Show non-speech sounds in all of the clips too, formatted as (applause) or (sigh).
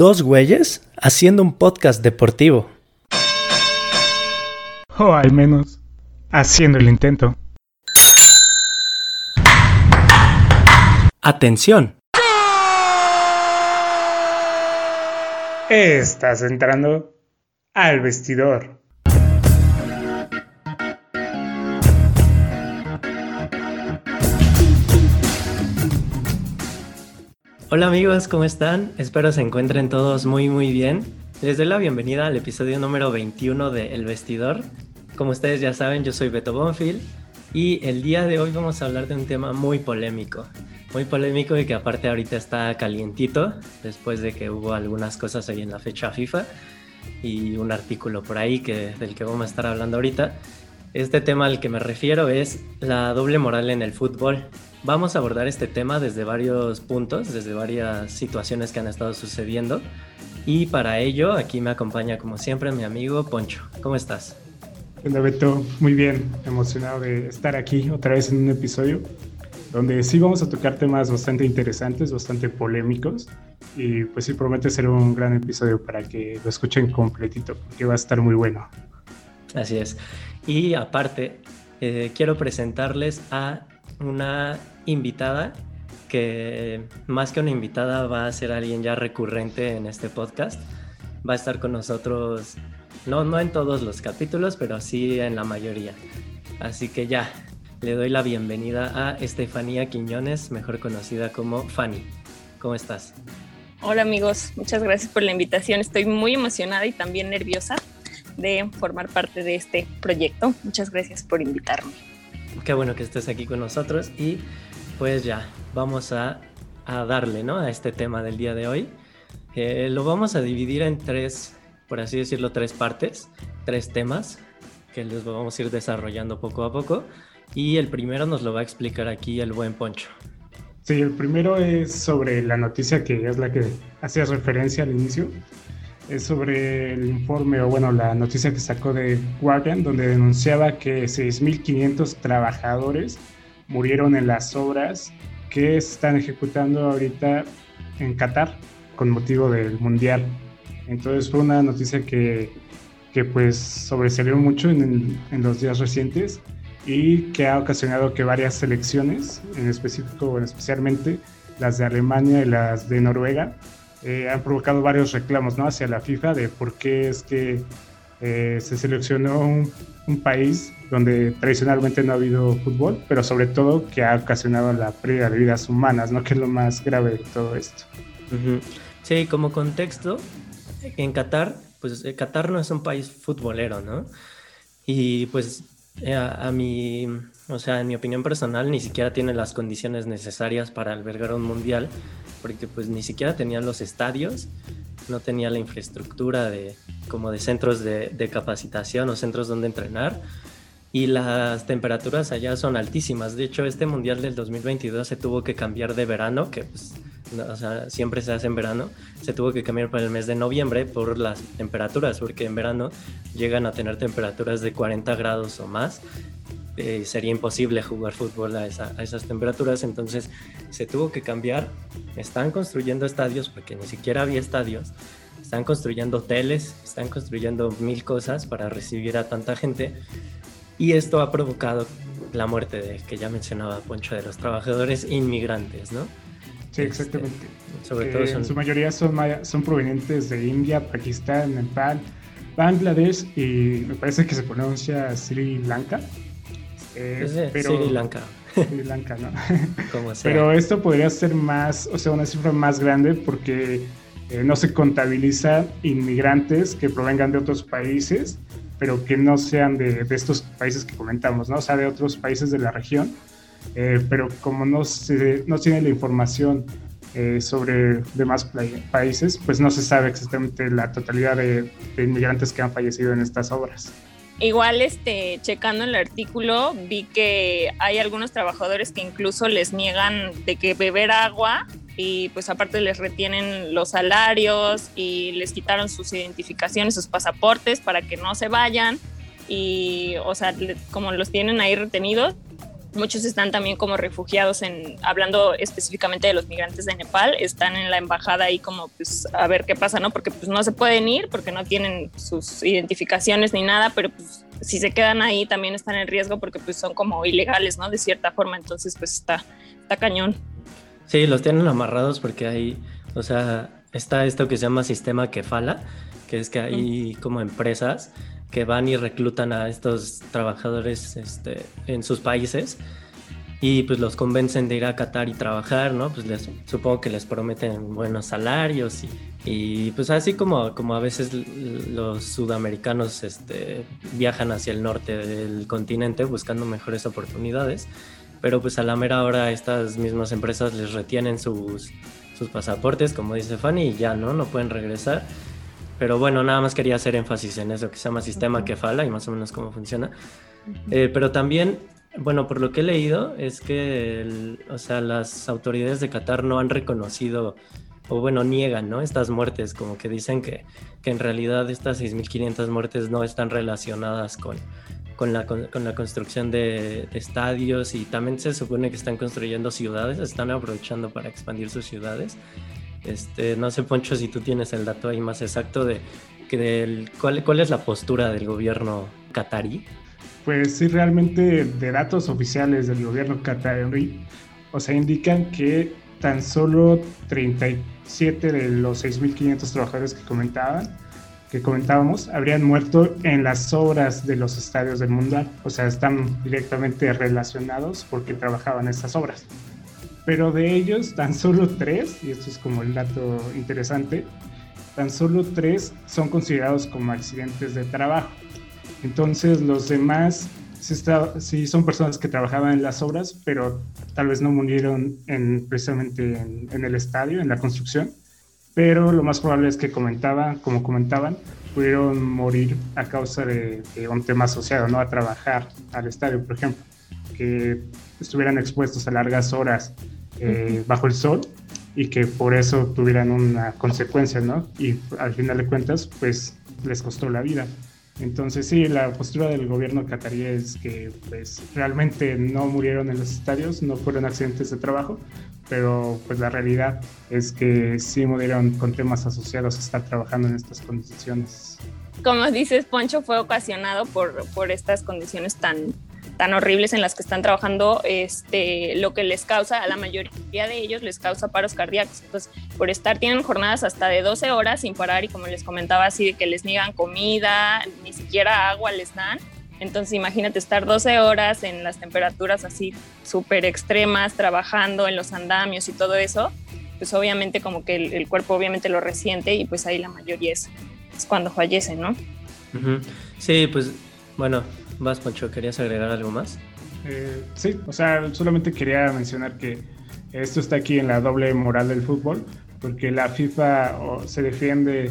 Dos güeyes haciendo un podcast deportivo. O al menos, haciendo el intento. Atención. Estás entrando al vestidor. Hola amigos, ¿cómo están? Espero se encuentren todos muy muy bien. Les doy la bienvenida al episodio número 21 de El Vestidor. Como ustedes ya saben, yo soy Beto Bonfield y el día de hoy vamos a hablar de un tema muy polémico. Muy polémico y que aparte ahorita está calientito después de que hubo algunas cosas ahí en la fecha FIFA y un artículo por ahí que, del que vamos a estar hablando ahorita. Este tema al que me refiero es la doble moral en el fútbol. Vamos a abordar este tema desde varios puntos, desde varias situaciones que han estado sucediendo. Y para ello, aquí me acompaña como siempre mi amigo Poncho. ¿Cómo estás? Hola Beto, muy bien, emocionado de estar aquí otra vez en un episodio donde sí vamos a tocar temas bastante interesantes, bastante polémicos y pues sí promete ser un gran episodio para que lo escuchen completito porque va a estar muy bueno. Así es. Y aparte, eh, quiero presentarles a una invitada que más que una invitada va a ser alguien ya recurrente en este podcast. Va a estar con nosotros, no, no en todos los capítulos, pero sí en la mayoría. Así que ya, le doy la bienvenida a Estefanía Quiñones, mejor conocida como Fanny. ¿Cómo estás? Hola amigos, muchas gracias por la invitación. Estoy muy emocionada y también nerviosa de formar parte de este proyecto. Muchas gracias por invitarme. Qué bueno que estés aquí con nosotros y pues ya, vamos a, darle ¿no? a este tema del día de hoy. Eh, lo vamos a dividir en tres, por así decirlo, tres partes, tres temas que les vamos a ir desarrollando poco a poco. Y el primero nos lo va a explicar aquí el buen Poncho. Sí, el primero es sobre la noticia que es la que hacías referencia al inicio. Es sobre el informe, o bueno, la noticia que sacó de Guardian, donde denunciaba que 6.500 trabajadores murieron en las obras que están ejecutando ahorita en Qatar con motivo del Mundial. Entonces fue una noticia que, que pues sobresalió mucho en, en los días recientes y que ha ocasionado que varias selecciones, en específico, especialmente las de Alemania y las de Noruega, eh, han provocado varios reclamos ¿no? hacia la FIFA de por qué es que eh, se seleccionó un, país donde tradicionalmente no ha habido fútbol, pero sobre todo que ha ocasionado la pérdida de vidas humanas, ¿no? (laughs) que es lo más grave de todo esto. Sí, como contexto, en Qatar, pues eh, Qatar no es un país futbolero, ¿no? Y pues a, mi, o sea, en mi opinión personal, ni siquiera tiene las condiciones necesarias para albergar un mundial, porque pues ni siquiera tenía los estadios, no tenía la infraestructura de, como de centros de, capacitación o centros donde entrenar, y las temperaturas allá son altísimas. De hecho, este mundial del 2022 se tuvo que cambiar de verano, que pues, siempre se hace en verano, se tuvo que cambiar para el mes de noviembre por las temperaturas, porque en verano llegan a tener temperaturas de 40 grados o más. Eh, sería imposible jugar fútbol a, a, esas temperaturas, entonces se tuvo que cambiar. Están construyendo estadios porque ni siquiera había estadios. Están construyendo hoteles, están construyendo mil cosas para recibir a tanta gente. Y esto ha provocado la muerte de, que ya mencionaba Poncho, de los trabajadores inmigrantes, ¿no? Sí, exactamente. sobre todo En su mayoría son, son provenientes de India, Pakistán, Nepal, Bangladesh y me parece que se pronuncia Sri Lanka. Eh, pero, Sri Lanka. Sri Lanka, ¿no? (laughs) Como sea. Pero esto podría ser más, o sea, una cifra más grande porque eh, no se contabiliza inmigrantes que provengan de otros países, pero que no sean de, de, estos países que comentamos, ¿no? O sea, de otros países de la región eh, pero como no se no tiene la información eh, sobre demás países, pues no se sabe exactamente la totalidad de, inmigrantes que han fallecido en estas obras. Igual, este, checando el artículo, vi que hay algunos trabajadores que incluso les niegan de que beber agua y pues aparte les retienen los salarios y les quitaron sus identificaciones, sus pasaportes para que no se vayan y, o sea, como los tienen ahí retenidos, muchos están también como refugiados en, hablando específicamente de los migrantes de Nepal, están en la embajada ahí como pues a ver qué pasa, ¿no? Porque pues no se pueden ir porque no tienen sus identificaciones ni nada, pero pues si se quedan ahí también están en riesgo porque pues son como ilegales, ¿no? De cierta forma, entonces pues está, está cañón. Sí, los tienen amarrados porque hay, o sea, está esto que se llama sistema kefala, que es que hay como empresas que van y reclutan a estos trabajadores este, en sus países y pues los convencen de ir a Qatar y trabajar, ¿no? Pues les, supongo que les prometen buenos salarios y, pues así como, como a veces los sudamericanos este, viajan hacia el norte del continente buscando mejores oportunidades, pero pues a la mera hora estas mismas empresas les retienen sus, sus pasaportes, como dice Fanny, y ya, ¿no? No pueden regresar. Pero bueno, nada más quería hacer énfasis en eso que se llama sistema que fala y más o menos cómo funciona. Eh, pero también, bueno, por lo que he leído, es que, o sea, las autoridades de Qatar no han reconocido, o bueno, niegan, ¿no? Estas muertes, como que dicen que, que en realidad estas 6.500 muertes no están relacionadas con, con la, con, la construcción de, de, estadios y también se supone que están construyendo ciudades, están aprovechando para expandir sus ciudades. Este, no sé, Poncho, si tú tienes el dato ahí más exacto de, del, cuál, cuál es la postura del gobierno catarí. Pues sí, realmente de datos oficiales del gobierno catarí, o sea, indican que tan solo 37 de los 6.500 trabajadores que comentaban, que comentábamos, habrían muerto en las obras de los estadios del Mundial. O sea, están directamente relacionados porque trabajaban estas obras pero de ellos tan solo tres, y esto es como el dato interesante, tan solo tres son considerados como accidentes de trabajo. Entonces los demás sí, son personas que trabajaban en las obras, pero tal vez no murieron en, precisamente en, el estadio, en la construcción. Pero lo más probable es que comentaban, como comentaban, pudieron morir a causa de, de un tema asociado, ¿no? A trabajar al estadio, por ejemplo, que estuvieran expuestos a largas horas eh, bajo el sol y que por eso tuvieran una consecuencia, ¿no? Y al final de cuentas, pues les costó la vida. Entonces sí, la postura del gobierno catarí es que pues realmente no murieron en los estadios, no fueron accidentes de trabajo, pero pues la realidad es que sí murieron con temas asociados a estar trabajando en estas condiciones. Como dices, Poncho, fue ocasionado por, por estas condiciones tan tan horribles en las que están trabajando, este, lo que les causa, a la mayoría de ellos les causa paros cardíacos. Entonces, por estar, tienen jornadas hasta de 12 horas sin parar y como les comentaba, así de que les niegan comida, ni siquiera agua les dan. Entonces, imagínate estar 12 horas en las temperaturas así súper extremas, trabajando en los andamios y todo eso, pues obviamente como que el, cuerpo obviamente lo resiente y pues ahí la mayoría es, es cuando fallecen, ¿no? Sí, pues bueno, Vas, Poncho, ¿querías agregar algo más? Eh, sí, o sea, solamente quería mencionar que esto está aquí en la doble moral del fútbol, porque la FIFA se defiende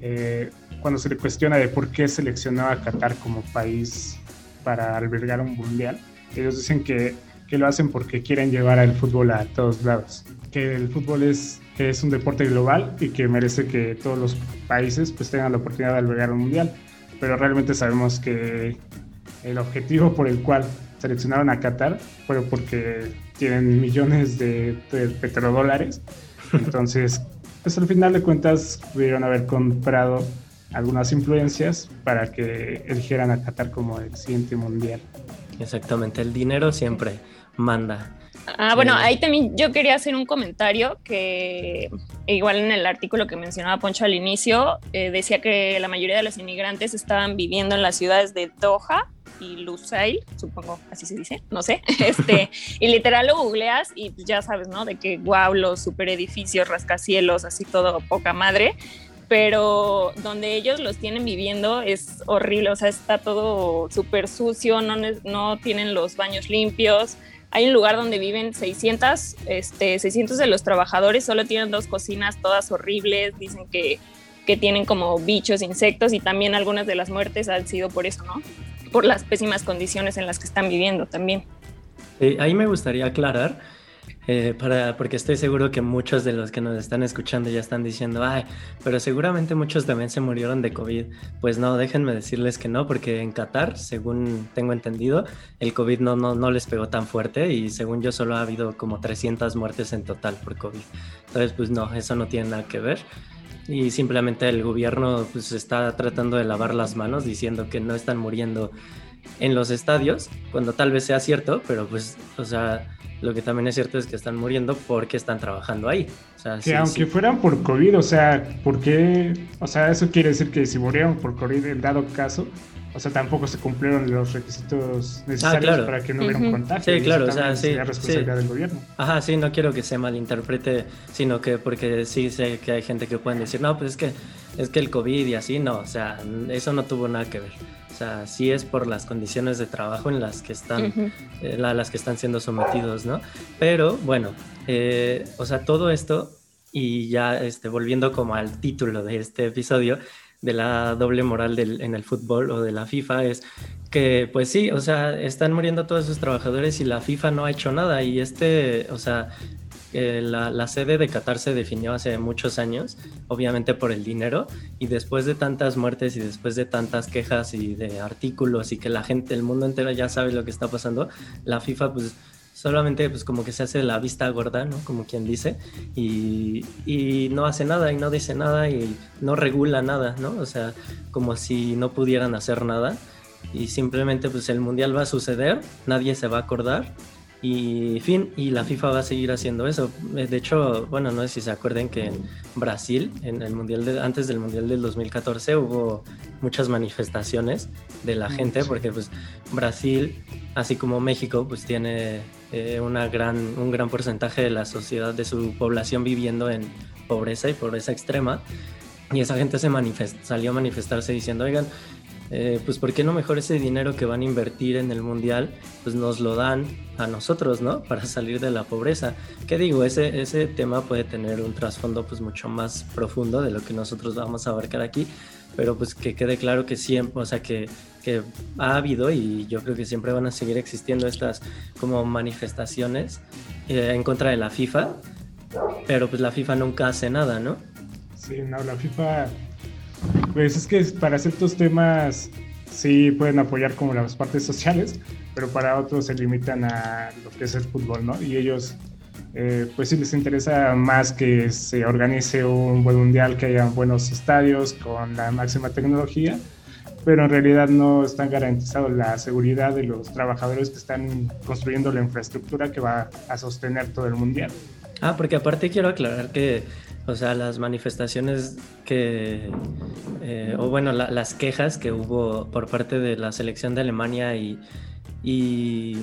eh, cuando se le cuestiona de por qué seleccionó a Qatar como país para albergar un mundial. Ellos dicen que, que lo hacen porque quieren llevar al fútbol a todos lados, que el fútbol es, es un deporte global y que merece que todos los países pues tengan la oportunidad de albergar un mundial. Pero realmente sabemos que el objetivo por el cual seleccionaron a Qatar fue porque tienen millones de, petrodólares. Entonces, (laughs) pues al final de cuentas pudieron haber comprado algunas influencias para que eligieran a Qatar como el siguiente mundial. Exactamente, el dinero siempre manda. Ah, bueno, ahí también yo quería hacer un comentario que igual en el artículo que mencionaba Poncho al inicio, eh, decía que la mayoría de los inmigrantes estaban viviendo en las ciudades de Doha y Lusail, supongo así se dice, no sé, (laughs) este, y literal lo googleas y ya sabes, ¿no? De que wow, los super edificios, rascacielos, así todo poca madre, pero donde ellos los tienen viviendo es horrible, o sea, está todo súper sucio, no, no tienen los baños limpios, hay un lugar donde viven 600, este, 600 de los trabajadores, solo tienen dos cocinas todas horribles, dicen que, que tienen como bichos, insectos y también algunas de las muertes han sido por eso, ¿no? Por las pésimas condiciones en las que están viviendo también. ahí me gustaría aclarar eh, para, porque estoy seguro que muchos de los que nos están escuchando ya están diciendo, ay, pero seguramente muchos también se murieron de COVID. Pues no, déjenme decirles que no, porque en Qatar, según tengo entendido, el COVID no, no, no les pegó tan fuerte y según yo solo ha habido como 300 muertes en total por COVID. Entonces, pues no, eso no tiene nada que ver y simplemente el gobierno pues está tratando de lavar las manos diciendo que no están muriendo en los estadios, cuando tal vez sea cierto, pero pues, o sea, lo que también es cierto es que están muriendo porque están trabajando ahí. O sea, que aunque fueran por COVID, o sea, ¿por qué? O sea, eso quiere decir que si murieron por COVID en dado caso, o sea, tampoco se cumplieron los requisitos necesarios ah, para que no hubiera un contagio. Sí, claro, o sea, sí. responsabilidad del gobierno. Ajá, sí, no quiero que se malinterprete, sino que porque sí sé que hay gente que pueden decir, no, pues es que es que el COVID y así, no, o sea, eso no tuvo nada que ver. O sea, sí es por las condiciones de trabajo en las que están, eh, las que están siendo sometidos, ¿no? Pero bueno, eh, o sea, todo esto y ya este, volviendo como al título de este episodio, de la doble moral en el fútbol o de la FIFA es que pues sí, o sea, están muriendo todos esos trabajadores y la FIFA no ha hecho nada. Y este, o sea, eh, la, la, sede de Qatar se definió hace muchos años, obviamente por el dinero, y después de tantas muertes y después de tantas quejas y de artículos y que la gente, el mundo entero ya sabe lo que está pasando, la FIFA pues solamente pues como que se hace la vista gorda, ¿no? Como quien dice, y, y, no hace nada y no dice nada y no regula nada, ¿no? O sea, como si no pudieran hacer nada y simplemente pues el mundial va a suceder, nadie se va a acordar y fin, y la FIFA va a seguir haciendo eso. Eh, de hecho, bueno, no sé si se acuerden que en Brasil, en el mundial de, antes del mundial del 2014, hubo muchas manifestaciones de la gente, porque pues Brasil, así como México, pues tiene eh, una gran, un gran porcentaje de la sociedad, de su población viviendo en pobreza y pobreza extrema. Y esa gente se salió a manifestarse diciendo, oigan, eh, pues ¿por qué no mejor ese dinero que van a invertir en el mundial, pues nos lo dan a nosotros, ¿no? Para salir de la pobreza. ¿Qué digo? Ese, ese tema puede tener un trasfondo pues mucho más profundo de lo que nosotros vamos a abarcar aquí, pero pues que quede claro que siempre, o sea, que, ha habido y yo creo que siempre van a seguir existiendo estas como manifestaciones eh, en contra de la FIFA, pero pues la FIFA nunca hace nada, ¿no? Sí, no, la FIFA pues es que para ciertos temas sí pueden apoyar como las partes sociales, pero para otros se limitan a lo que es el fútbol, ¿no? Y ellos, eh, pues sí les interesa más que se organice un buen mundial, que haya buenos estadios con la máxima tecnología, pero en realidad no están garantizados la seguridad de los trabajadores que están construyendo la infraestructura que va a sostener todo el mundial. Ah, porque aparte quiero aclarar que o sea, las manifestaciones que, eh, o bueno, las quejas que hubo por parte de la selección de Alemania y, y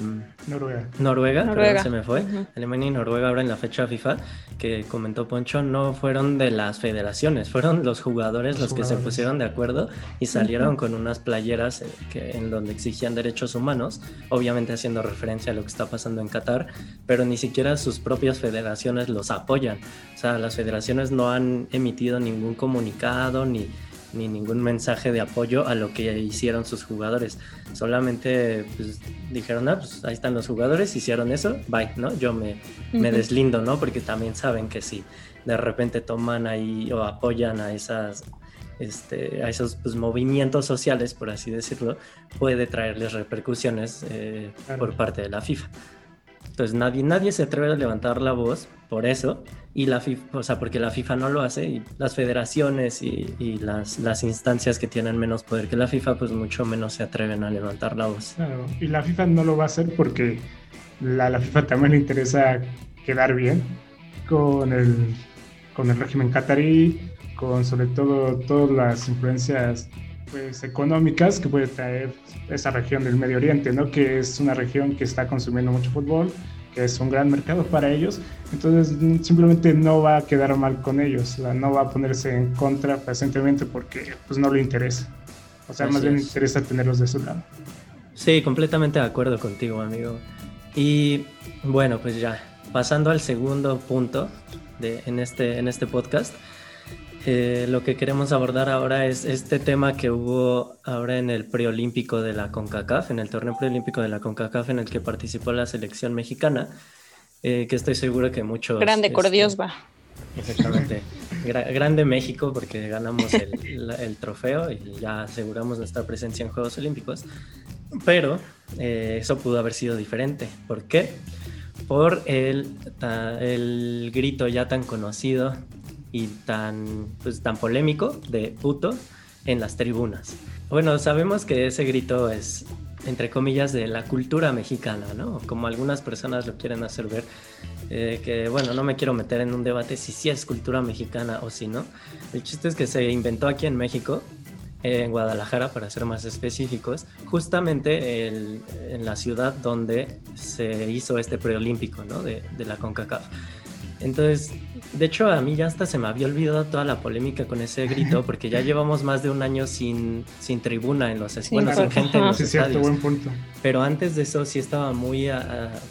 Noruega. Noruega, se me fue. Alemania y Noruega ahora en la fecha FIFA que comentó Poncho no fueron de las federaciones, fueron los jugadores los, que se pusieron de acuerdo y salieron con unas playeras eh, que, en donde exigían derechos humanos, obviamente haciendo referencia a lo que está pasando en Qatar, pero ni siquiera sus propias federaciones los apoyan. O sea, las federaciones no han emitido ningún comunicado ni ni ningún mensaje de apoyo a lo que hicieron sus jugadores. Solamente pues, dijeron, ah, pues ahí están los jugadores, hicieron eso, bye, ¿no? Yo me, me deslindo, ¿no? Porque también saben que si de repente toman ahí o apoyan a esas este, a esos pues, movimientos sociales, por así decirlo, puede traerles repercusiones eh, por parte de la FIFA. Entonces nadie, nadie se atreve a levantar la voz por eso, y la FIFA, o sea, porque la FIFA no lo hace, y las federaciones y, y las, las, instancias que tienen menos poder que la FIFA, pues mucho menos se atreven a levantar la voz. Claro, y la FIFA no lo va a hacer porque la, la FIFA también le interesa quedar bien con el, con el régimen catarí, con sobre todo todas las influencias pues, económicas que puede traer esa región del Medio Oriente, ¿no? que es una región que está consumiendo mucho fútbol, que es un gran mercado para ellos, entonces simplemente no va a quedar mal con ellos, no va a ponerse en contra presentemente porque pues, no le interesa. O sea, más bien interesa tenerlos de su lado. Sí, completamente de acuerdo contigo, amigo. Y bueno, pues ya, pasando al segundo punto de, en, este, en este podcast, eh, lo que queremos abordar ahora es este tema que hubo ahora en el preolímpico de la CONCACAF, en el torneo preolímpico de la CONCACAF en el que participó la selección mexicana, eh, que estoy seguro que muchos... Grande, este, Dios va. Exactamente. grande México porque ganamos el, el, trofeo y ya aseguramos nuestra presencia en Juegos Olímpicos. Pero eh, eso pudo haber sido diferente. ¿Por qué? Por el, el grito ya tan conocido y tan, pues, tan polémico de puto en las tribunas. Bueno, sabemos que ese grito es, entre comillas, de la cultura mexicana, ¿no? Como algunas personas lo quieren hacer ver, eh, que bueno, no me quiero meter en un debate si sí es cultura mexicana o si no. El chiste es que se inventó aquí en México, en Guadalajara, para ser más específicos, justamente en la ciudad donde se hizo este preolímpico, ¿no? De, de la CONCACAF. Entonces, de hecho, a mí ya hasta se me había olvidado toda la polémica con ese grito, (laughs) porque ya llevamos más de un año sin, sin tribuna en los bueno, sin gente en los sí, Cierto, buen punto. Pero antes de eso sí estaba muy,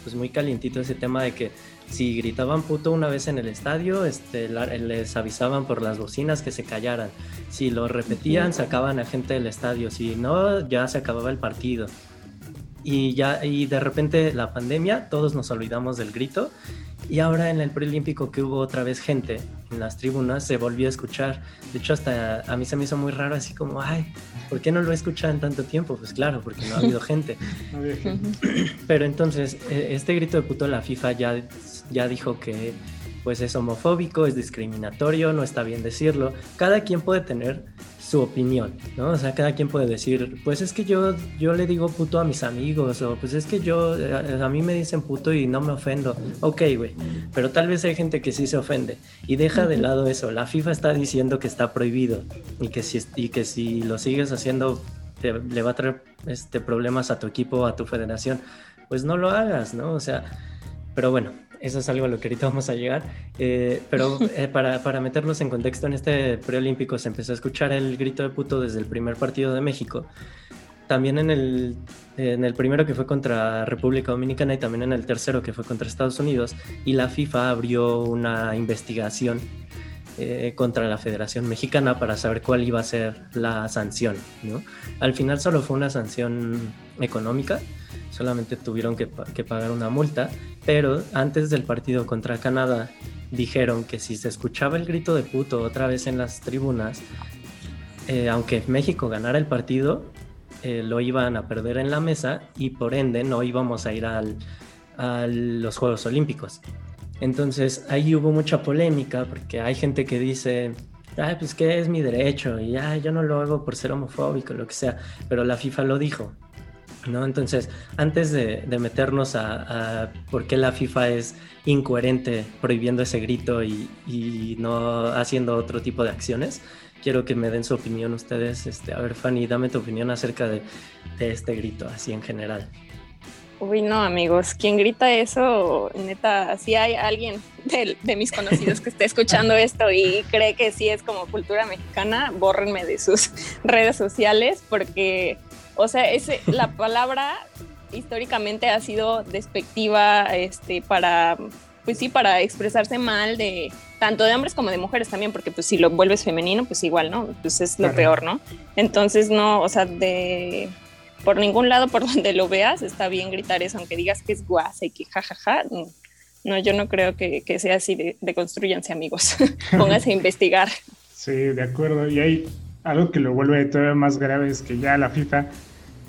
pues muy calientito ese tema de que si gritaban puto una vez en el estadio, este, les avisaban por las bocinas que se callaran. Si lo repetían, sacaban a gente del estadio. Si no, ya se acababa el partido. Y ya, y de repente la pandemia, todos nos olvidamos del grito y ahora en el preolímpico que hubo otra vez gente en las tribunas, se volvió a escuchar. De hecho, hasta a mí se me hizo muy raro, así como, ay, ¿por qué no lo he escuchado en tanto tiempo? Pues claro, porque no ha habido gente. (laughs) (clears throat) Pero entonces, e, este grito de puto, la FIFA ya, ya dijo que pues es homofóbico, es discriminatorio, no está bien decirlo. Cada quien puede tener su opinión, ¿no? O sea, cada quien puede decir, pues es que yo, yo le digo puto a mis amigos, o pues es que yo, eh, a, mí me dicen puto y no me ofendo. Ok, güey, pero tal vez hay gente que sí se ofende y deja de lado eso. La FIFA está diciendo que está prohibido y que si, y que si lo sigues haciendo le va a traer este, problemas a tu equipo, a tu federación, pues no lo hagas, ¿no? O sea, pero bueno, eso es algo a lo que ahorita vamos a llegar. Eh, pero eh, (laughs) para, para, meternos en contexto, en este preolímpico se empezó a escuchar el grito de puto desde el primer partido de México. También en el, en el primero que fue contra República Dominicana y también en el tercero que fue contra Estados Unidos. Y la FIFA abrió una investigación eh, contra la Federación Mexicana para saber cuál iba a ser la sanción. ¿no? Al final solo fue una sanción económica solamente tuvieron que, pagar una multa, pero antes del partido contra Canadá dijeron que si se escuchaba el grito de puto otra vez en las tribunas, eh, aunque México ganara el partido, eh, lo iban a perder en la mesa y por ende no íbamos a ir a los Juegos Olímpicos. Entonces ahí hubo mucha polémica porque hay gente que dice, ay, pues que es mi derecho y ya yo no lo hago por ser homofóbico, lo que sea, pero la FIFA lo dijo. ¿no? Entonces, antes de, meternos a, por qué la FIFA es incoherente prohibiendo ese grito y, no haciendo otro tipo de acciones, quiero que me den su opinión ustedes. Este, a ver, Fanny, dame tu opinión acerca de, este grito, así en general. Uy, no, amigos, quien grita eso, neta, si hay alguien de, de, mis conocidos que esté escuchando esto y cree que sí es como cultura mexicana, bórrenme de sus (laughs) redes sociales porque o sea, ese, la (laughs) palabra históricamente ha sido despectiva este, para, pues sí, para expresarse mal de tanto de hombres como de mujeres también, porque pues si lo vuelves femenino, pues igual, ¿no? Pues es lo peor, ¿no? Entonces, no, o sea, de por ningún lado por (laughs) donde lo veas está bien gritar eso, aunque digas que es guasa y que jajaja. No, yo no creo que, sea así de, de construyanse amigos. (laughs) Pónganse a (laughs) investigar. Sí, de acuerdo. Y hay algo que lo vuelve todavía más grave es que ya la FIFA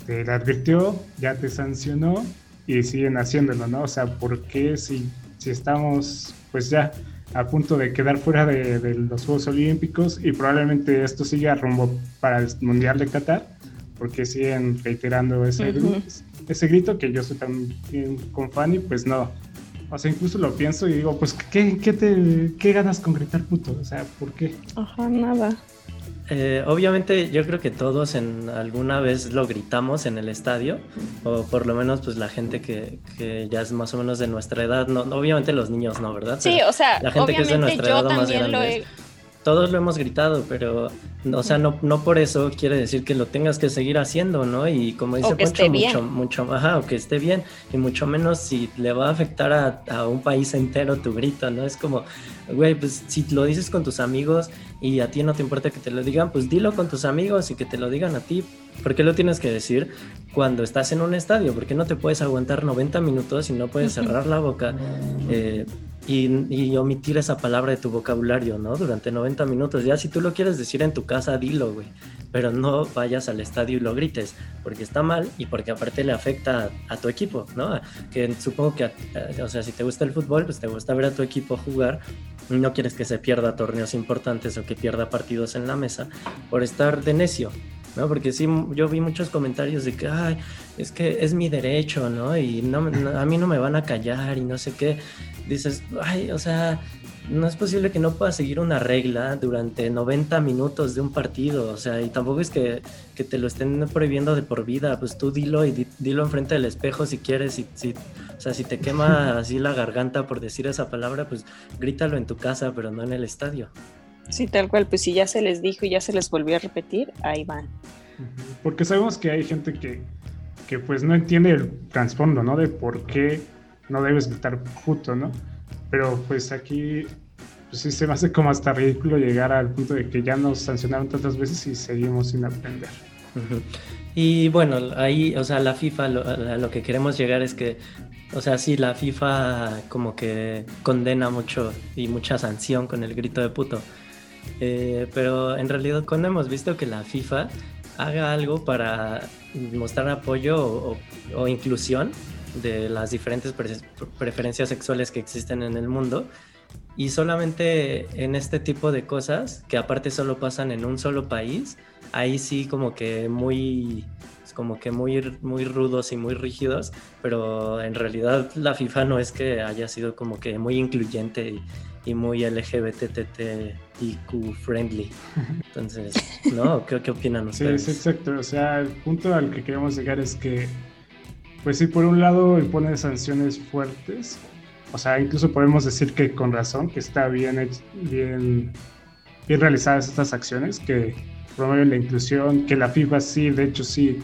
te advirtió, ya te sancionó y siguen haciéndolo, ¿no? O sea, ¿por qué si, si estamos pues ya a punto de quedar fuera de, los Juegos Olímpicos y probablemente esto siga rumbo para el Mundial de Qatar? Porque siguen reiterando ese, ese grito que yo soy también con Fanny, pues no. O sea, incluso lo pienso y digo, pues, ¿qué, qué, te, qué ganas con gritar puto? O sea, ¿por qué? Ajá, nada. Eh, obviamente yo creo que todos en alguna vez lo gritamos en el estadio, o por lo menos pues la gente que, que ya es más o menos de nuestra edad, no, obviamente los niños no, ¿verdad? Sí, o sea, la gente que es de nuestra edad más grande. Todos lo hemos gritado, pero, o sea, no, no por eso quiere decir que lo tengas que seguir haciendo, ¿no? Y como dice o que Poncho, esté mucho, mucho, ajá, o que esté bien, y mucho menos si le va a afectar a, a un país entero tu grito, ¿no? Es como, güey, pues si lo dices con tus amigos y a ti no te importa que te lo digan, pues dilo con tus amigos y que te lo digan a ti. ¿Por qué lo tienes que decir cuando estás en un estadio? ¿Por qué no te puedes aguantar 90 minutos y no puedes cerrar la boca? Eh, y, omitir esa palabra de tu vocabulario, ¿no? Durante 90 minutos. Ya si tú lo quieres decir en tu casa, dilo, güey. Pero no vayas al estadio y lo grites, porque está mal y porque aparte le afecta a, a tu equipo, ¿no? Que supongo que, eh, o sea, si te gusta el fútbol, pues te gusta ver a tu equipo jugar. No quieres que se pierda torneos importantes o que pierda partidos en la mesa por estar de necio, ¿no? Porque sí, yo vi muchos comentarios de que, ay, es que es mi derecho, ¿no? Y no, no, a mí no me van a callar y no sé qué. Dices, ay, o sea, no es posible que no puedas seguir una regla durante 90 minutos de un partido, o sea, y tampoco es que, que te lo estén prohibiendo de por vida, pues tú dilo y di, dilo enfrente del espejo si quieres, y, si, o sea, si te quema (laughs) así la garganta por decir esa palabra, pues grítalo en tu casa, pero no en el estadio. Sí, tal cual, pues si ya se les dijo y ya se les volvió a repetir, ahí van. Porque sabemos que hay gente que, que pues no entiende el trasfondo, ¿no? De por qué no debes gritar puto, ¿no? Pero pues aquí pues sí se me hace como hasta ridículo llegar al punto de que ya nos sancionaron tantas veces y seguimos sin aprender. Y bueno, ahí, o sea, la FIFA, lo, a lo que queremos llegar es que, o sea, sí, la FIFA como que condena mucho y mucha sanción con el grito de puto. Eh, pero en realidad cuando hemos visto que la FIFA haga algo para mostrar apoyo o, o, o inclusión de las diferentes pre preferencias sexuales que existen en el mundo y solamente en este tipo de cosas que aparte solo pasan en un solo país ahí sí como que muy como que muy muy rudos y muy rígidos pero en realidad la FIFA no es que haya sido como que muy incluyente y, y muy LGBTTIQ friendly. Entonces no ¿Qué, qué opinan ustedes? Sí, sí exacto. O sea el punto al que queremos llegar es que pues sí, por un lado impone sanciones fuertes, o sea, incluso podemos decir que con razón, que está bien, bien, bien realizadas estas acciones, que promueven la inclusión, que la FIFA sí, de hecho sí,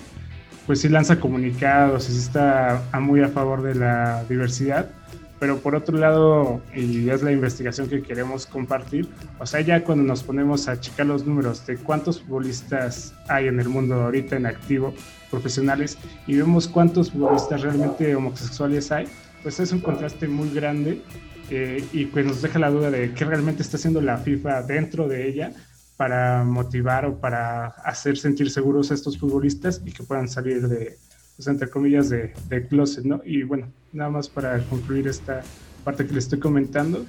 pues sí lanza comunicados, y sí está muy a favor de la diversidad, pero por otro lado, y es la investigación que queremos compartir, o sea, ya cuando nos ponemos a checar los números de cuántos futbolistas hay en el mundo ahorita en activo, profesionales, y vemos cuántos futbolistas realmente homosexuales hay, pues es un contraste muy grande eh, y pues nos deja la duda de qué realmente está haciendo la FIFA dentro de ella para motivar o para hacer sentir seguros a estos futbolistas y que puedan salir de, pues, entre comillas, de, de closet, ¿no? Y bueno, nada más para concluir esta parte que les estoy comentando,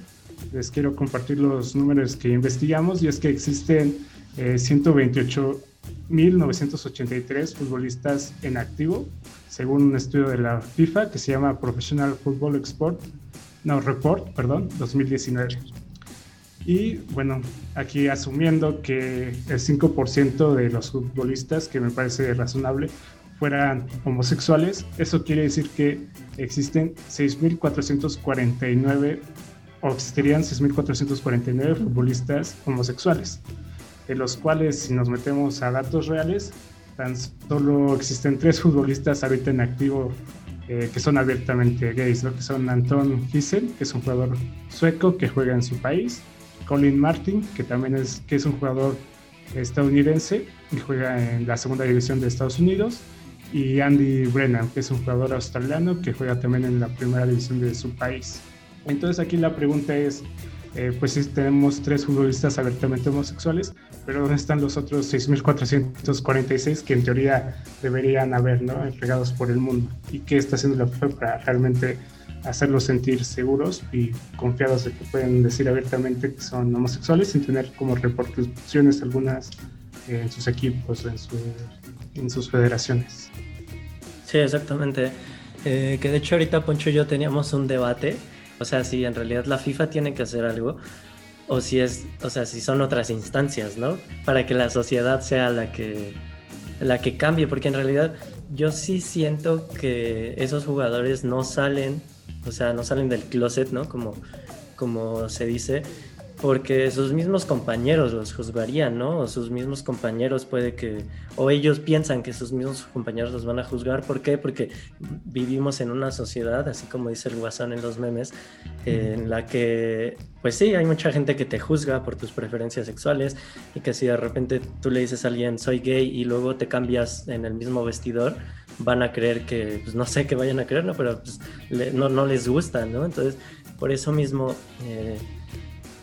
les quiero compartir los números que investigamos y es que existen eh, 128.983 futbolistas en activo, según un estudio de la FIFA que se llama Professional Football Export, no, Report, perdón, 2019. Y bueno, aquí asumiendo que el 5% de los futbolistas, que me parece razonable, fueran homosexuales, eso quiere decir que existen 6.449 o existirían 6.449 futbolistas homosexuales, de los cuales si nos metemos a datos reales, tan solo existen tres futbolistas ahorita en activo eh, que son abiertamente gays, lo que son Anton Gissel, que es un jugador sueco que juega en su país, Colin Martin, que también es, que es un jugador estadounidense y juega en la segunda división de Estados Unidos, y Andy Brennan, que es un jugador australiano que juega también en la primera división de su país. Entonces aquí la pregunta es, eh, pues sí tenemos tres futbolistas abiertamente homosexuales, pero ¿dónde están los otros 6.446 que en teoría deberían haber, ¿no? Regados por el mundo. ¿Y qué está haciendo la FIFA para realmente hacerlos sentir seguros y confiados de que pueden decir abiertamente que son homosexuales sin tener como repercusiones algunas en sus equipos, en, su, en sus federaciones? Sí, exactamente. Eh, que de hecho ahorita Poncho y yo teníamos un debate o sea, si en realidad la FIFA tiene que hacer algo, o si es, o sea, si son otras instancias, ¿no? Para que la sociedad sea la que, la que cambie, porque en realidad yo sí siento que esos jugadores no salen, o sea, no salen del closet, ¿no? Como, como se dice, porque sus mismos compañeros los juzgarían, ¿no? O sus mismos compañeros puede que, o ellos piensan que sus mismos compañeros los van a juzgar. ¿Por qué? Porque vivimos en una sociedad, así como dice el guasón en los memes, en la que, pues sí, hay mucha gente que te juzga por tus preferencias sexuales y que si de repente tú le dices a alguien soy gay y luego te cambias en el mismo vestidor, van a creer que, pues no sé qué vayan a creer, ¿no? Pero pues, no, no les gusta, ¿no? Entonces, por eso mismo... Eh,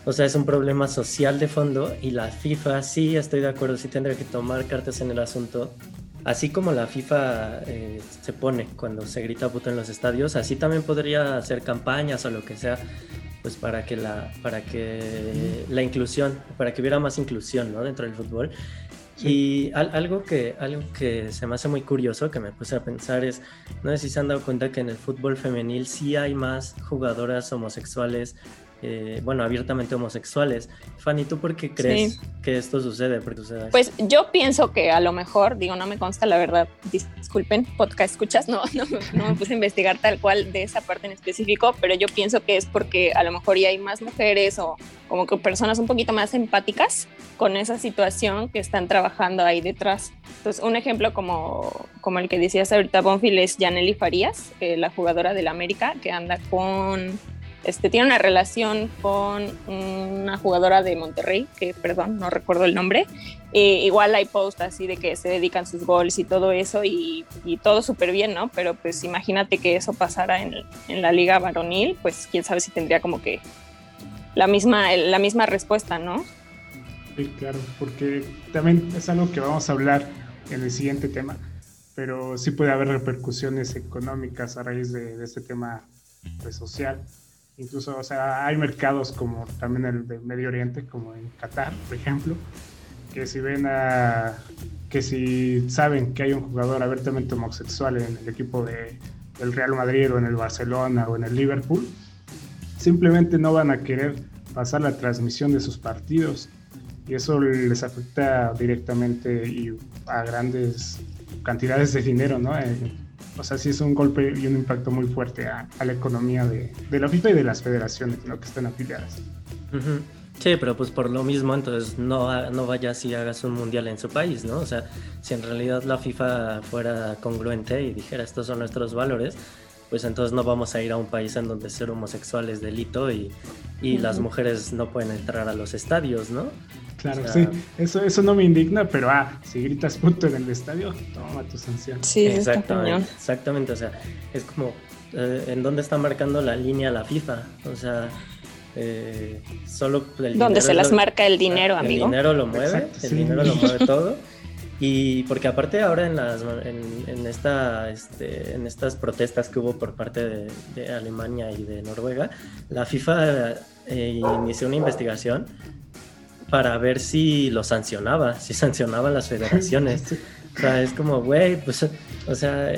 o sea, es un problema social de fondo y la FIFA, sí, estoy de acuerdo, sí tendría que tomar cartas en el asunto. Así como la FIFA eh, se pone cuando se grita puto en los estadios, así también podría hacer campañas o lo que sea, pues para que la, para que la inclusión, para que hubiera más inclusión ¿no? dentro del fútbol. Y algo, que, algo que se me hace muy curioso, que me puse a pensar es, no sé si se han dado cuenta que en el fútbol femenil sí hay más jugadoras homosexuales eh, bueno, abiertamente homosexuales. Fanny, ¿tú por qué crees que esto sucede? pues yo pienso que a lo mejor, digo, no me consta la verdad, disculpen, podcast escuchas, no, no, no me puse a investigar tal cual de esa parte en específico, pero yo pienso que es porque a lo mejor ya hay más mujeres o como que personas un poquito más empáticas con esa situación que están trabajando ahí detrás. Entonces, un ejemplo como, como el que decías ahorita, Bonfil, es Janely Farías, eh, la jugadora del América, que anda con este, tiene una relación con una jugadora de Monterrey, que perdón, no recuerdo el nombre. Eh, igual hay posts así de que se dedican sus goles y todo eso y, todo súper bien, ¿no? Pero pues imagínate que eso pasara en, en, la liga varonil, pues quién sabe si tendría como que la misma, la misma respuesta, ¿no? Sí, claro, porque también es algo que vamos a hablar en el siguiente tema, pero sí puede haber repercusiones económicas a raíz de, de este tema pues, social Incluso, o sea, hay mercados como también el de Medio Oriente, como en Qatar, por ejemplo, que si ven a, que si saben que hay un jugador abiertamente homosexual en el equipo de, del Real Madrid o en el Barcelona o en el Liverpool, simplemente no van a querer pasar la transmisión de sus partidos y eso les afecta directamente y a grandes cantidades de dinero, ¿no? O sea, sí es un golpe y un impacto muy fuerte a, la economía de, la FIFA y de las federaciones ¿no? que están afiliadas. Sí, pero pues por lo mismo, entonces no, no vayas y hagas un mundial en su país, ¿no? O sea, si en realidad la FIFA fuera congruente y dijera estos son nuestros valores, pues entonces no vamos a ir a un país en donde ser homosexual es delito y, y las mujeres no pueden entrar a los estadios, ¿no? Claro, sí, eso, eso no me indigna, pero ah, si gritas puto en el estadio, toma tu sanción. Sí, exactamente, exactamente, o sea, es como, eh, ¿en dónde está marcando la línea la FIFA? O sea, eh, solo el ¿Dónde se las marca el dinero, amigo? El dinero lo mueve, el dinero lo mueve (laughs) todo. Y porque aparte ahora en, las, en, esta, este, en estas protestas que hubo por parte de, Alemania y de Noruega, la FIFA eh, inició una investigación para ver si lo sancionaba, si sancionaba las federaciones. (laughs) O sea, es como, güey, pues, o sea,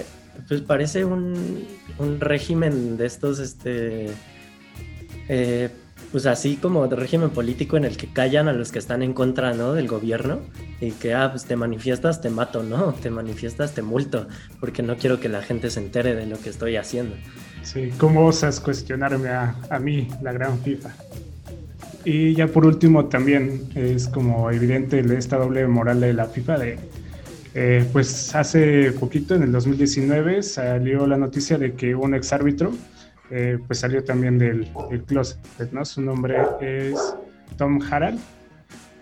pues parece un, un régimen de estos, este, eh, pues así como de régimen político en el que callan a los que están en contra, ¿no? Del gobierno y que, ah, pues te manifiestas, te mato, ¿no? Te manifiestas, te multo, porque no quiero que la gente se entere de lo que estoy haciendo. Sí, ¿cómo osas cuestionarme a, a mí, la gran FIFA? Y ya por último también es como evidente esta doble moral de la FIFA de, eh, pues hace poquito, en el 2019, salió la noticia de que un ex árbitro, eh, pues salió también del, closet, ¿no? Su nombre es Tom Harald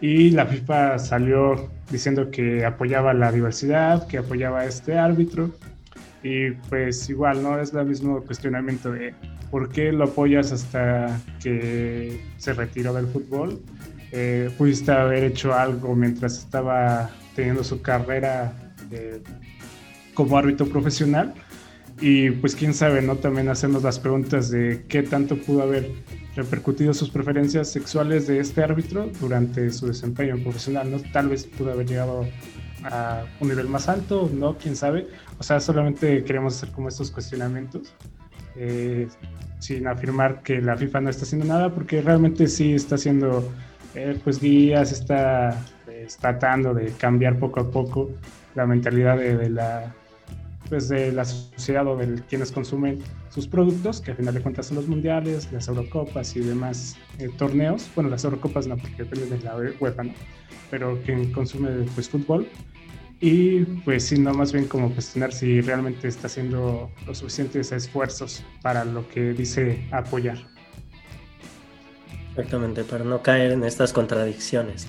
y la FIFA salió diciendo que apoyaba la diversidad, que apoyaba a este árbitro y pues igual, ¿no? Es el mismo cuestionamiento de ¿por qué lo apoyas hasta que se retiró del fútbol? Eh, pudiste haber hecho algo mientras estaba teniendo su carrera eh, como árbitro profesional y pues quién sabe, ¿no? También hacernos las preguntas de qué tanto pudo haber repercutido sus preferencias sexuales de este árbitro durante su desempeño profesional, ¿no? Tal vez pudo haber llegado a un nivel más alto, ¿no? Quién sabe. O sea, solamente queremos hacer como estos cuestionamientos eh, sin afirmar que la FIFA no está haciendo nada, porque realmente sí está haciendo eh, pues guías, está tratando de cambiar poco a poco la mentalidad de, la, pues de la sociedad o de quienes consumen sus productos, que al final de cuentas son los mundiales, las Eurocopas y demás eh, torneos. Bueno, las Eurocopas no, porque depende de la UEFA, ¿no? Pero quien consume pues fútbol. Y pues sí, no más bien como cuestionar si realmente está haciendo los suficientes esfuerzos para lo que dice apoyar. Exactamente, para no caer en estas contradicciones.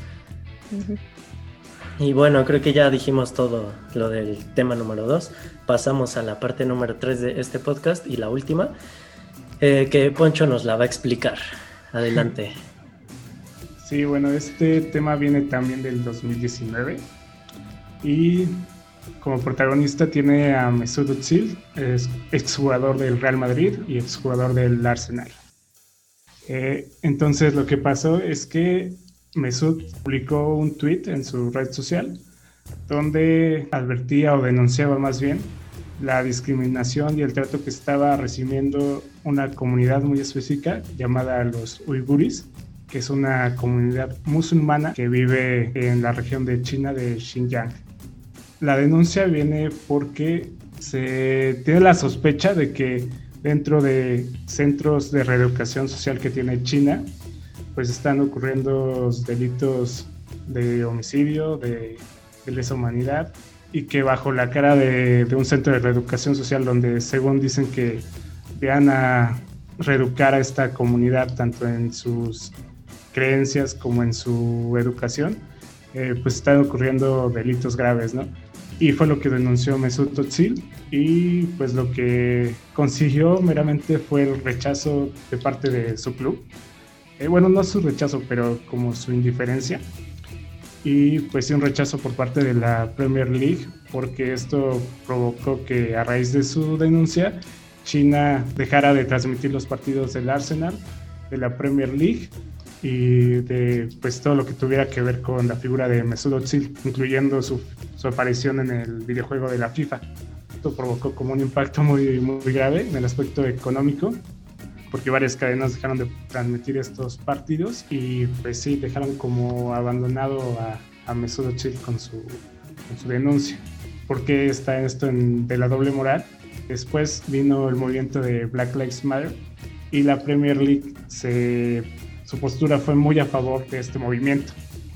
Y bueno, creo que ya dijimos todo lo del tema número 2. Pasamos a la parte número 3 de este podcast y la última, eh, que Poncho nos la va a explicar. Adelante. (laughs) Sí, bueno, este tema viene también del 2019 y como protagonista tiene a Mesut Özil, exjugador del Real Madrid y exjugador del Arsenal. Eh, entonces lo que pasó es que Mesut publicó un tweet en su red social donde advertía o denunciaba más bien la discriminación y el trato que estaba recibiendo una comunidad muy específica llamada los uiguris, que es una comunidad musulmana que vive en la región de China de Xinjiang. La denuncia viene porque se tiene la sospecha de que dentro de centros de reeducación social que tiene China, pues están ocurriendo delitos de homicidio, de, lesa humanidad, y que bajo la cara de, un centro de reeducación social donde según dicen que van a reeducar a esta comunidad tanto en sus creencias como en su educación, eh, pues están ocurriendo delitos graves, ¿no? Y fue lo que denunció Mesut Özil y pues lo que consiguió meramente fue el rechazo de parte de su club eh, bueno, no su rechazo, pero como su indiferencia. Y pues sí un rechazo por parte de la Premier League, porque esto provocó que a raíz de su denuncia, China dejara de transmitir los partidos del Arsenal, de la Premier League y de pues todo lo que tuviera que ver con la figura de Mesut Özil, incluyendo su, su aparición en el videojuego de la FIFA. Esto provocó como un impacto muy, muy grave en el aspecto económico porque varias cadenas dejaron de transmitir estos partidos y pues sí, dejaron como abandonado a, a Mesut Özil con su, con su denuncia. ¿Por qué está esto en, de la doble moral? Después vino el movimiento de Black Lives Matter y la Premier League se, su postura fue muy a favor de este movimiento.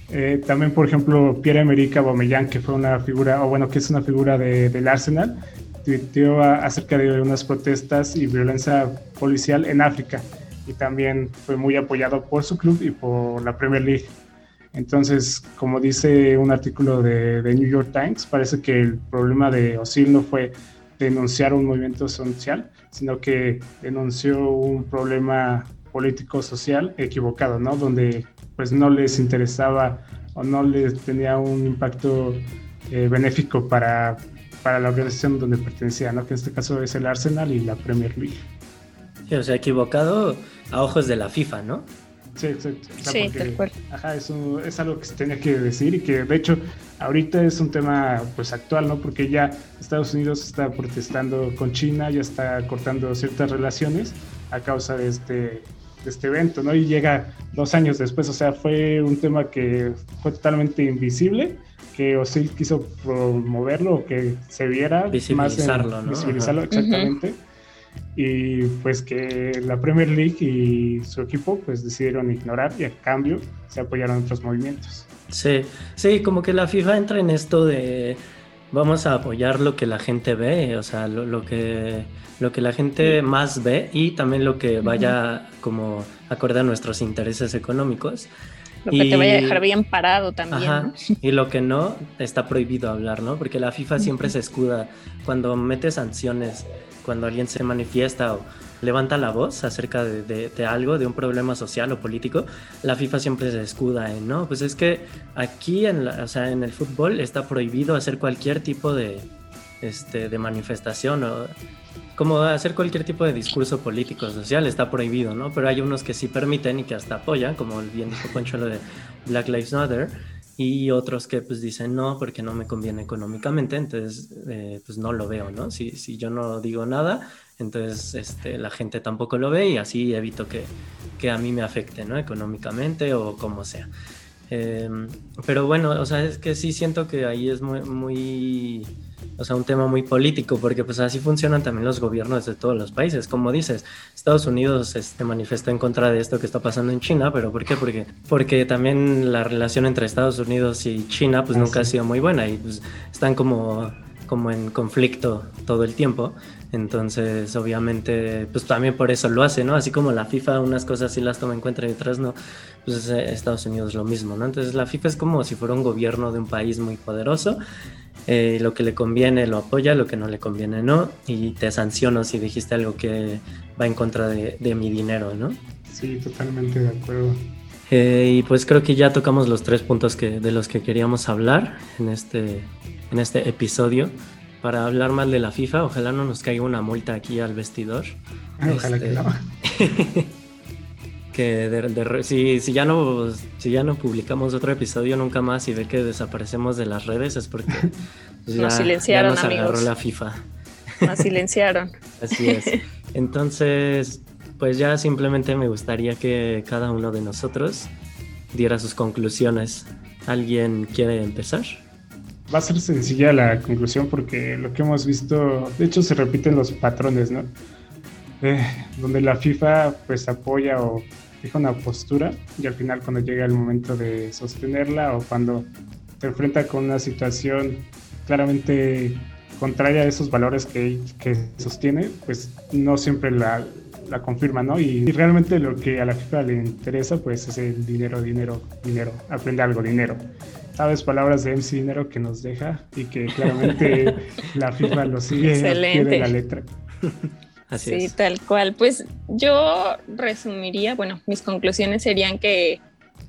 Eh, también, por ejemplo, Pierre-Emerick Aubameyang, que fue una figura, o bueno, que es una figura de, del Arsenal, tuiteó acerca de unas protestas y violencia policial en África y también fue muy apoyado por su club y por la Premier League. Entonces, como dice un artículo de, de New York Times, parece que el problema de Osil no fue denunciar un movimiento social, sino que denunció un problema político-social equivocado, ¿no? Donde pues no les interesaba o no les tenía un impacto eh, benéfico para para la organización donde pertenecía, ¿no? que en este caso es el Arsenal y la Premier League. Sí, o sea, equivocado a ojos de la FIFA, ¿no? Sí, exacto. sí, tal cual. Ajá, eso es algo que se tenía que decir y que de hecho ahorita es un tema pues actual, ¿no? Porque ya Estados Unidos está protestando con China, ya está cortando ciertas relaciones a causa de este, de este evento, ¿no? Y llega dos años después, o sea, fue un tema que fue totalmente invisible que Osil quiso promoverlo, que se viera visibilizarlo, más ¿no? visibilizarlo exactamente. Y pues que la Premier League y su equipo pues decidieron ignorar y a cambio se apoyaron otros movimientos. Sí, sí, como que la FIFA entra en esto de vamos a apoyar lo que la gente ve, o sea, lo, que lo que la gente más ve y también lo que vaya como acorde a nuestros intereses económicos. Lo que te vaya a dejar bien parado también. (laughs) Y lo que no, está prohibido hablar, ¿no? Porque la FIFA siempre se escuda cuando mete sanciones, cuando alguien se manifiesta o levanta la voz acerca de, algo, de un problema social o político, la FIFA siempre se escuda en, no, pues es que aquí en, o sea, en el fútbol está prohibido hacer cualquier tipo de, este, de manifestación o como hacer cualquier tipo de discurso político, social, está prohibido, ¿no? Pero hay unos que sí permiten y que hasta apoyan, como bien dijo Poncho lo de Black Lives Matter, y otros que pues dicen no, porque no me conviene económicamente, entonces eh, pues no lo veo, ¿no? Si, si yo no digo nada, entonces este, la gente tampoco lo ve y así evito que, que a mí me afecte, ¿no? Económicamente o como sea. Em, pero bueno, o sea, es que sí siento que ahí es muy, muy o sea, un tema muy político, porque pues así funcionan también los gobiernos de todos los países. Como dices, Estados Unidos este, manifestó en contra de esto que está pasando en China, pero ¿por qué? Porque, porque también la relación entre Estados Unidos y China pues ah, nunca ha sido muy buena y pues están como, como en conflicto todo el tiempo. Entonces, obviamente, pues también por eso lo hace, ¿no? Así como la FIFA unas cosas sí las toma en cuenta y otras no, pues Estados Unidos lo mismo, ¿no? Entonces la FIFA es como si fuera un gobierno de un país muy poderoso eh, lo que le conviene lo apoya, lo que no le conviene no, y te sanciono si dijiste algo que va en contra de, mi dinero, ¿no? Sí, totalmente de acuerdo. Eh, y pues creo que ya tocamos los tres puntos que, de los que queríamos hablar en este, en este episodio. Para hablar mal de la FIFA, ojalá no nos caiga una multa aquí al vestidor. ojalá que este, no. (laughs) que si, si, ya no, si ya no publicamos otro episodio nunca más y ve que desaparecemos de las redes es porque (laughs) pues, nos silenciaron, nos agarró la FIFA. Nos silenciaron. (laughs) Así es. Entonces, pues ya simplemente me gustaría que cada uno de nosotros diera sus conclusiones. ¿Alguien quiere empezar? Va a ser sencilla la conclusión porque lo que hemos visto, de hecho se repiten los patrones, ¿no? Eh, donde la FIFA pues apoya o fija una postura y al final cuando llega el momento de sostenerla o cuando te enfrenta con una situación claramente contraria a esos valores que, sostiene, pues no siempre la confirma, ¿no? Y, realmente lo que a la FIFA le interesa, pues es el dinero, dinero, dinero, aprende algo, dinero. Sabes palabras de MC Dinero que nos deja y que claramente (laughs) la FIFA lo sigue Excelente. la letra sí, tal cual. Pues yo resumiría, bueno, mis conclusiones serían que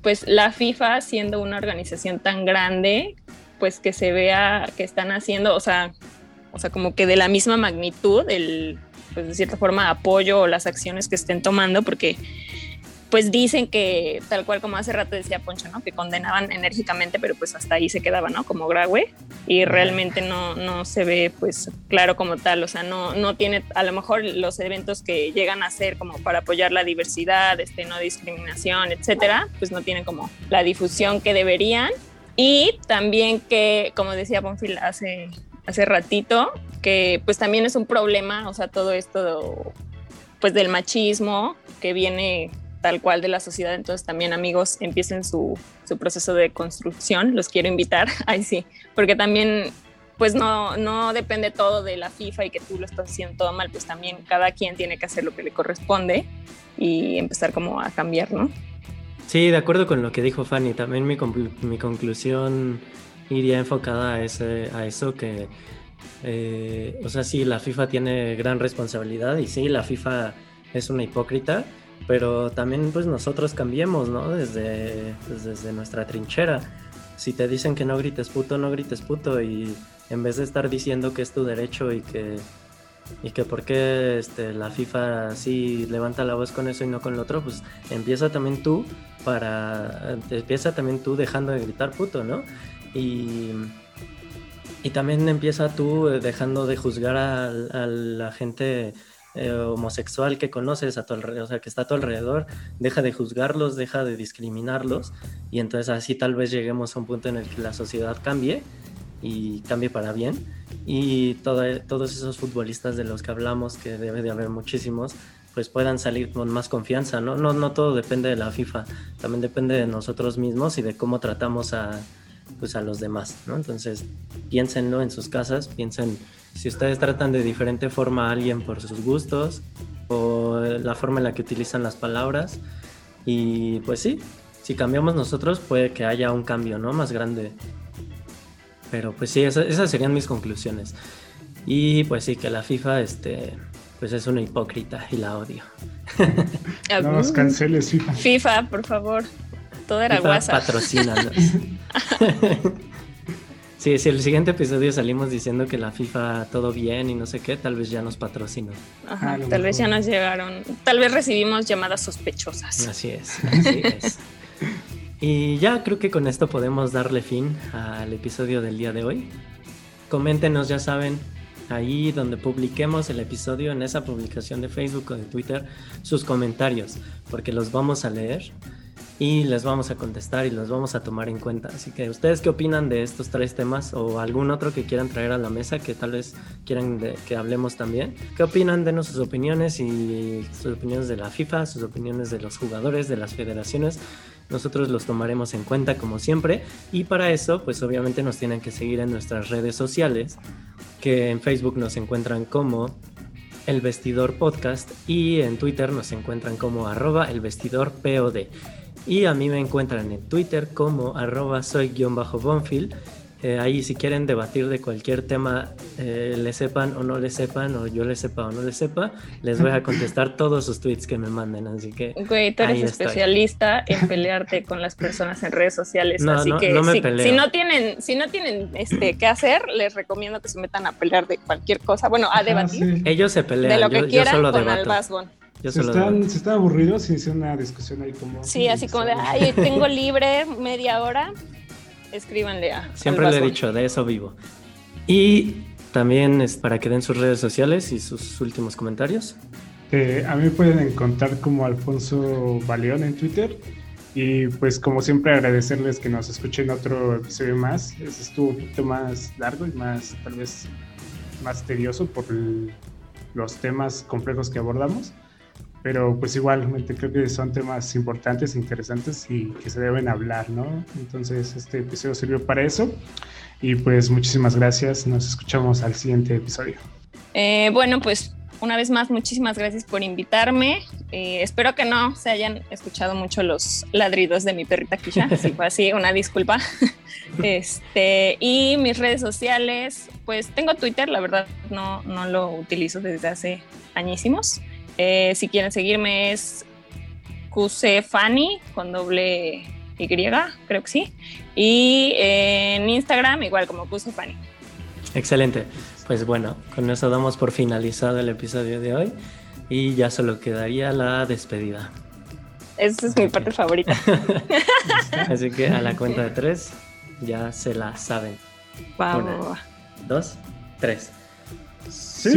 pues la FIFA siendo una organización tan grande, pues que se vea que están haciendo, o sea, o sea, como que de la misma magnitud el pues de cierta forma apoyo o las acciones que estén tomando porque pues dicen que, tal cual como hace rato decía Poncho, ¿no? Que condenaban enérgicamente, pero pues hasta ahí se quedaba, ¿no? Como Graue, y realmente no, no se ve pues claro como tal, o sea, no, no tiene a lo mejor los eventos que llegan a ser como para apoyar la diversidad, este, no discriminación, etcétera, pues no tienen como la difusión que deberían. Y también que, como decía Bonfil hace, hace ratito, que pues también es un problema, o sea, todo esto pues del machismo que viene tal cual de la sociedad. Entonces también amigos empiecen su, su proceso de construcción. Los quiero invitar. (laughs) Ay, sí, porque también pues no, no depende todo de la FIFA y que tú lo estás haciendo todo mal, pues también cada quien tiene que hacer lo que le corresponde y empezar como a cambiar, ¿no? Sí, de acuerdo con lo que dijo Fanny, también mi, mi conclusión iría enfocada a, ese, a eso que, eh, o sea, sí, la FIFA tiene gran responsabilidad y sí, la FIFA es una hipócrita, pero también pues nosotros cambiemos, ¿no? Desde, pues, desde nuestra trinchera. Si te dicen que no grites puto, no grites puto y en vez de estar diciendo que es tu derecho y que y que por qué este, la FIFA sí levanta la voz con eso y no con lo otro, pues empieza también tú para empieza también tú dejando de gritar puto, ¿no? Y y también empieza tú dejando de juzgar a la gente eh, homosexual que conoces a tu alrededor, o sea, que está a tu alrededor, deja de juzgarlos, deja de discriminarlos y entonces así tal vez lleguemos a un punto en el que la sociedad cambie y cambie para bien y todos esos futbolistas de los que hablamos, que debe de haber muchísimos, pues puedan salir con más confianza, ¿no? No, no todo depende de la FIFA, también depende de nosotros mismos y de cómo tratamos a, pues a los demás, ¿no? Entonces, piénsenlo en sus casas, piensen si ustedes tratan de diferente forma a alguien por sus gustos o la forma en la que utilizan las palabras. Y pues sí, si cambiamos nosotros puede que haya un cambio, ¿no? Más grande. Pero pues sí, esas, serían mis conclusiones. Y pues sí, que la FIFA, este, pues es una hipócrita y la odio. (laughs) no nos canceles, FIFA. FIFA, por favor. Todo era FIFA WhatsApp. (laughs) Sí, si el siguiente episodio salimos diciendo que la FIFA todo bien y no sé qué, tal vez ya nos patrocinó. Ajá, ah, tal vez ya nos llegaron, tal vez recibimos llamadas sospechosas. Así es, así es. (laughs) Y ya creo que con esto podemos darle fin al episodio del día de hoy. Coméntenos, ya saben, ahí donde publiquemos el episodio, en esa publicación de Facebook o de Twitter, sus comentarios, porque los vamos a leer y les vamos a contestar y los vamos a tomar en cuenta. Así que ustedes qué opinan de estos tres temas o algún otro que quieran traer a la mesa que tal vez quieran que hablemos también. ¿Qué opinan? Denos sus opiniones y sus opiniones de la FIFA, sus opiniones de los jugadores, de las federaciones. Nosotros los tomaremos en cuenta como siempre y para eso pues obviamente nos tienen que seguir en nuestras redes sociales que en Facebook nos encuentran como el Vestidor Podcast y en Twitter nos encuentran como arroba el vestidor POD. Y a mí me encuentran en Twitter como arroba soy-bonfield. Eh, ahí si quieren debatir de cualquier tema, eh, le sepan o no le sepan, o yo le sepa o no le sepa, les voy a contestar (laughs) todos sus tweets que me manden. Así que. Güey, tú eres especialista en pelearte con las personas en redes sociales. así que si, no tienen, si no tienen este qué hacer, les recomiendo que se metan a pelear de cualquier cosa. Bueno, a debatir. Ellos se pelean. De lo que quieran con debato si, están, aburridos y hicieron una discusión ahí como... Sí, así como de, ay, tengo (laughs) libre media hora, escríbanle a... Siempre le he dicho, de eso vivo. Y también es para que den sus redes sociales y sus últimos comentarios. Eh, a mí pueden encontrar como Alfonso Baleón en Twitter. Y pues como siempre agradecerles que nos escuchen otro episodio más. Este estuvo un poquito más largo y más tal vez más tedioso por los temas complejos que abordamos pero pues igualmente creo que son temas importantes, interesantes y que se deben hablar, ¿no? Entonces este episodio sirvió para eso y pues muchísimas gracias, nos escuchamos al siguiente episodio. Eh, bueno, pues una vez más, muchísimas gracias por invitarme. Eh, espero que no se hayan escuchado mucho los ladridos de mi perrita Kisha. (laughs) Si fue así, una disculpa. (laughs) Este, y mis redes sociales, pues tengo Twitter, la verdad no, no lo utilizo desde hace añísimos. Eh, si quieren seguirme es QCFanny con doble Y, creo que sí. Y en Instagram igual como QCFanny. Excelente. Pues bueno, con eso damos por finalizado el episodio de hoy y ya solo quedaría la despedida. Esa es mi parte favorita. (laughs) Así que a la cuenta de tres ya se la saben. Vamos. dos, tres. ¡Sí!